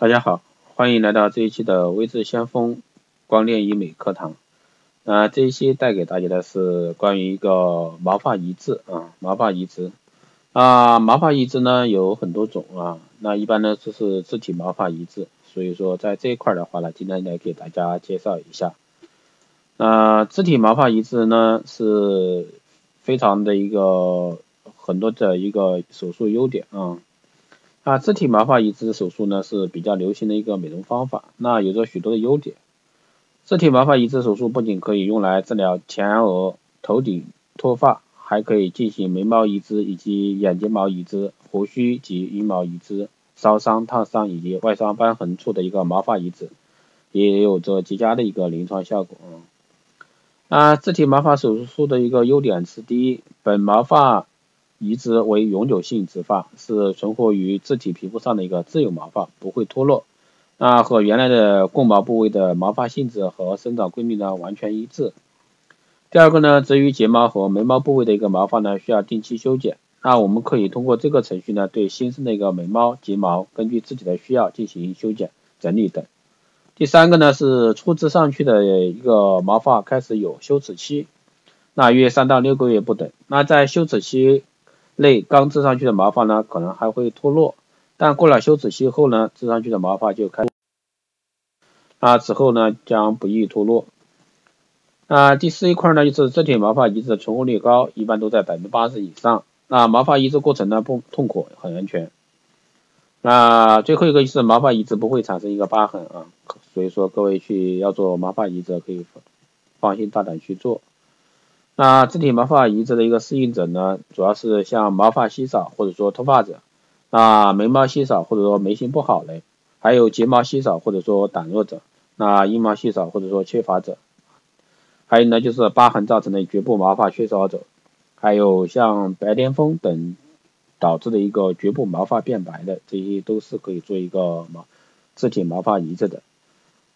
大家好，欢迎来到这一期的微智先锋光电医美课堂。那这一期带给大家的是关于一个毛发移植啊，毛发移植啊，毛发移植呢有很多种啊，那一般呢就是自体毛发移植，所以说在这一块的话呢，今天来给大家介绍一下。那自体毛发移植呢是非常的一个很多的一个手术优点啊。那自体毛发移植手术呢是比较流行的一个美容方法，那有着许多的优点。自体毛发移植手术不仅可以用来治疗前额、头顶脱发，还可以进行眉毛移植以及眼睫毛移植、胡须及阴毛移植、烧伤、烫伤以及外伤瘢痕处的一个毛发移植，也有着极佳的一个临床效果。啊，自体毛发手术的一个优点是：第一，本毛发移植为永久性植发，是存活于自体皮肤上的一个自由毛发，不会脱落。那和原来的供毛部位的毛发性质和生长规律呢完全一致。第二个呢，至于睫毛和眉毛部位的一个毛发呢，需要定期修剪。那我们可以通过这个程序呢，对新生的一个眉毛、睫毛，根据自己的需要进行修剪、整理等。第三个呢，是初植上去的一个毛发开始有休止期，那约三到六个月不等。那在休止期，内刚织上去的毛发呢，可能还会脱落，但过了休止期后呢，织上去的毛发就开，那此后呢将不易脱落。那第四一块呢，就是自体毛发移植的存活率高，一般都在百分之八十以上。那毛发移植过程呢不痛苦，很安全。那最后一个就是毛发移植不会产生一个疤痕啊，所以说各位去要做毛发移植可以放心大胆去做。那自体毛发移植的一个适应者呢，主要是像毛发稀少或者说脱发者，那眉毛稀少或者说眉形不好嘞，还有睫毛稀少或者说胆弱者，那阴毛稀少或者说缺乏者，还有呢就是疤痕造成的局部毛发缺少者，还有像白癜风等导致的一个局部毛发变白的，这些都是可以做一个毛自体毛发移植的。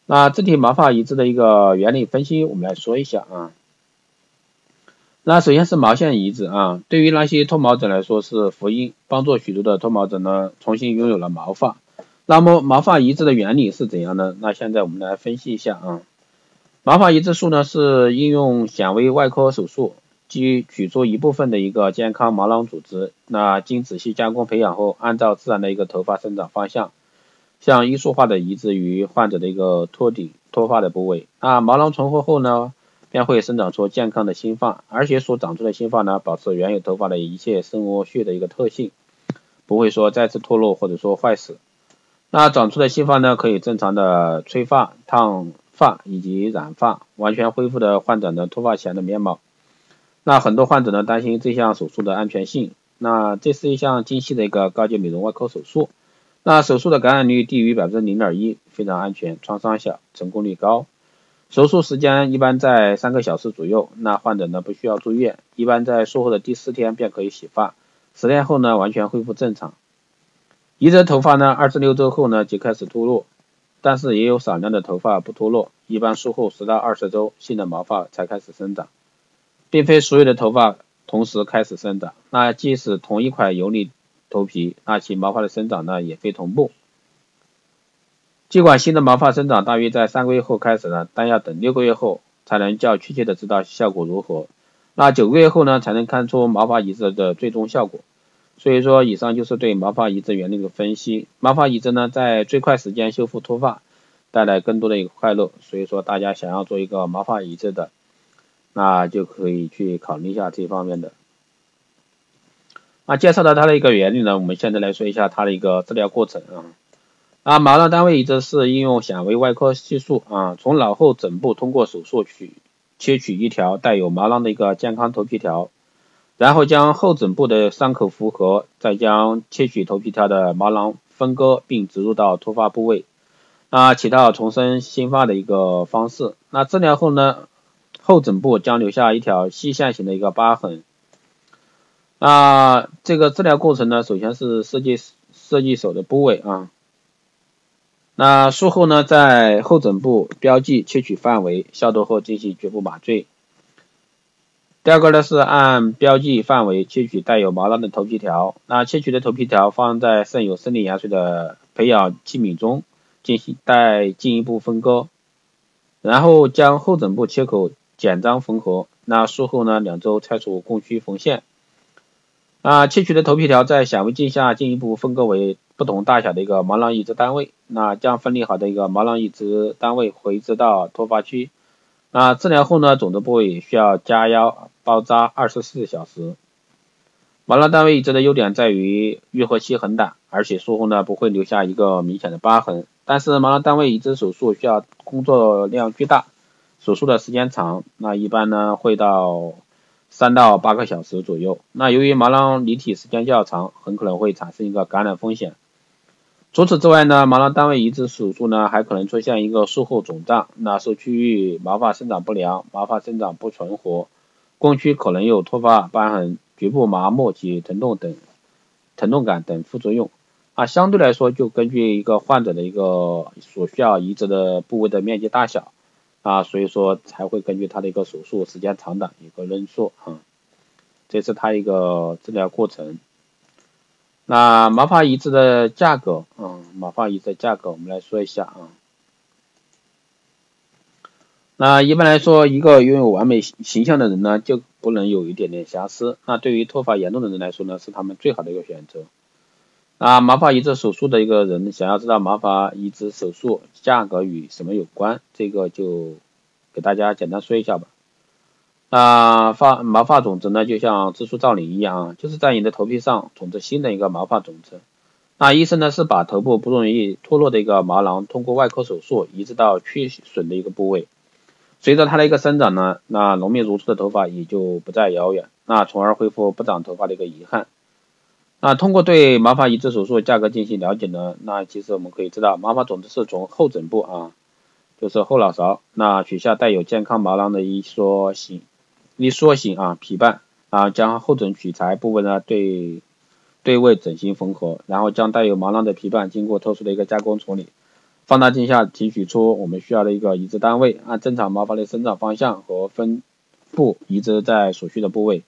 那自体毛发移植的一个原理分析，我们来说一下啊。那首先是毛线移植啊，对于那些脱毛者来说是福音，帮助许多的脱毛者呢重新拥有了毛发。那么毛发移植的原理是怎样呢？那现在我们来分析一下啊。毛发移植术呢是应用显微外科手术，即取出一部分的一个健康毛囊组织，那经仔细加工培养后，按照自然的一个头发生长方向，像艺术化的移植于患者的一个脱顶脱发的部位。那毛囊存活后呢？便会生长出健康的新发，而且所长出的新发呢，保持原有头发的一切生物学的一个特性，不会说再次脱落或者说坏死。那长出的新发呢，可以正常的吹发、烫发以及染发，完全恢复的患者的脱发前的面貌。那很多患者呢担心这项手术的安全性，那这是一项精细的一个高级美容外科手术，那手术的感染率低于百分之零点一，非常安全，创伤小，成功率高。手术时间一般在三个小时左右，那患者呢不需要住院，一般在术后的第四天便可以洗发，十天后呢完全恢复正常。移植头发呢二至六周后呢就开始脱落，但是也有少量的头发不脱落，一般术后十到二十周新的毛发才开始生长，并非所有的头发同时开始生长，那即使同一块有理头皮，那其毛发的生长呢也非同步。尽管新的毛发生长大约在三个月后开始呢，但要等六个月后才能较确切的知道效果如何。那九个月后呢，才能看出毛发移植的最终效果。所以说，以上就是对毛发移植原理的分析。毛发移植呢，在最快时间修复脱发，带来更多的一个快乐。所以说，大家想要做一个毛发移植的，那就可以去考虑一下这方面的。那介绍到它的一个原理呢，我们现在来说一下它的一个治疗过程啊。啊，毛囊单位移植是应用显微外科技术啊，从脑后枕部通过手术取切取一条带有毛囊的一个健康头皮条，然后将后枕部的伤口缝合，再将切取头皮条的毛囊分割并植入到脱发部位，啊，起到重生新发的一个方式。那治疗后呢，后枕部将留下一条细线型的一个疤痕。啊，这个治疗过程呢，首先是设计设计手的部位啊。那术后呢，在后枕部标记切取范围，消毒后进行局部麻醉。第二个呢是按标记范围切取带有毛囊的头皮条，那切取的头皮条放在渗有生理盐水的培养器皿中，进行待进一步分割，然后将后枕部切口简章缝合。那术后呢，两周拆除供需缝线。啊，切取的头皮条在显微镜下进一步分割为不同大小的一个毛囊移植单位。那将分离好的一个毛囊移植单位回植到脱发区。那治疗后呢，肿的部位需要加压包扎二十四小时。毛囊单位移植的优点在于愈合期很短，而且术后呢不会留下一个明显的疤痕。但是毛囊单位移植手术需要工作量巨大，手术的时间长，那一般呢会到。三到八个小时左右。那由于毛囊离体时间较长，很可能会产生一个感染风险。除此之外呢，毛囊单位移植手术呢还可能出现一个术后肿胀，那受区域毛发生长不良、毛发生长不存活，供区可能有脱发瘢痕、局部麻木及疼痛等疼痛感等副作用。啊，相对来说，就根据一个患者的一个所需要移植的部位的面积大小。啊，所以说才会根据他的一个手术时间长短一个论述啊，这是他一个治疗过程。那毛发移植的价格啊，毛发移植的价格我们来说一下啊。那一般来说，一个拥有完美形象的人呢，就不能有一点点瑕疵。那对于脱发严重的人来说呢，是他们最好的一个选择。那毛发移植手术的一个人想要知道毛发移植手术价格与什么有关，这个就给大家简单说一下吧。那发毛发种子呢，就像植树造林一样，就是在你的头皮上种植新的一个毛发种子。那医生呢是把头部不容易脱落的一个毛囊通过外科手术移植到缺损的一个部位，随着它的一个生长呢，那浓密如初的头发也就不再遥远，那从而恢复不长头发的一个遗憾。那通过对毛发移植手术价格进行了解呢，那其实我们可以知道，毛发种子是从后枕部啊，就是后脑勺，那取下带有健康毛囊的一缩形、一缩形啊皮瓣啊，将后枕取材部位呢对对位整形缝合，然后将带有毛囊的皮瓣经过特殊的一个加工处理，放大镜下提取出我们需要的一个移植单位，按正常毛发的生长方向和分布移植在所需的部位。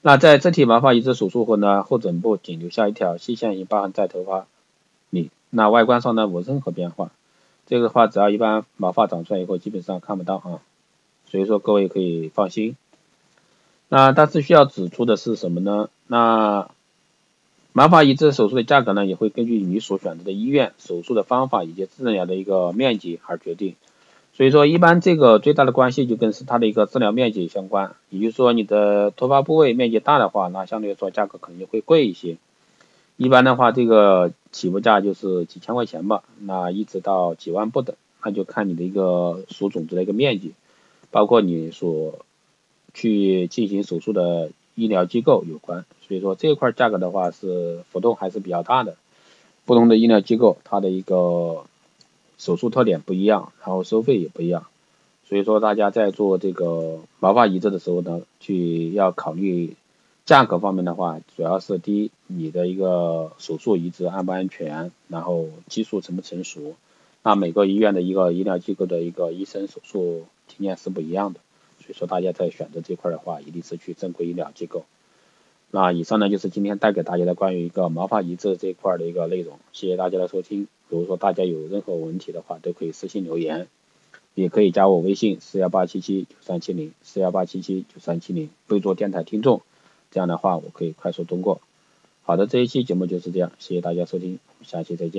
那在整体毛发移植手术后呢，后枕部仅留下一条细线一疤痕在头发里，那外观上呢无任何变化。这个话，只要一般毛发长出来以后，基本上看不到啊，所以说各位可以放心。那但是需要指出的是什么呢？那毛发移植手术的价格呢，也会根据你所选择的医院、手术的方法以及治疗的一个面积而决定。所以说，一般这个最大的关系就跟是它的一个治疗面积相关。也就是说，你的脱发部位面积大的话，那相对来说价格可能就会贵一些。一般的话，这个起步价就是几千块钱吧，那一直到几万不等，那就看你的一个所种植的一个面积，包括你所去进行手术的医疗机构有关。所以说这一块价格的话是浮动还是比较大的，不同的医疗机构它的一个。手术特点不一样，然后收费也不一样，所以说大家在做这个毛发移植的时候呢，去要考虑价格方面的话，主要是第一，你的一个手术移植安不安全，然后技术成不成熟，那每个医院的一个医疗机构的一个医生手术经验是不一样的，所以说大家在选择这块的话，一定是去正规医疗机构。那以上呢就是今天带给大家的关于一个毛发移植这一块的一个内容，谢谢大家的收听。如果说大家有任何问题的话，都可以私信留言，也可以加我微信四幺八七七九三七零四幺八七七九三七零，备注电台听众，这样的话我可以快速通过。好的，这一期节目就是这样，谢谢大家收听，我们下期再见。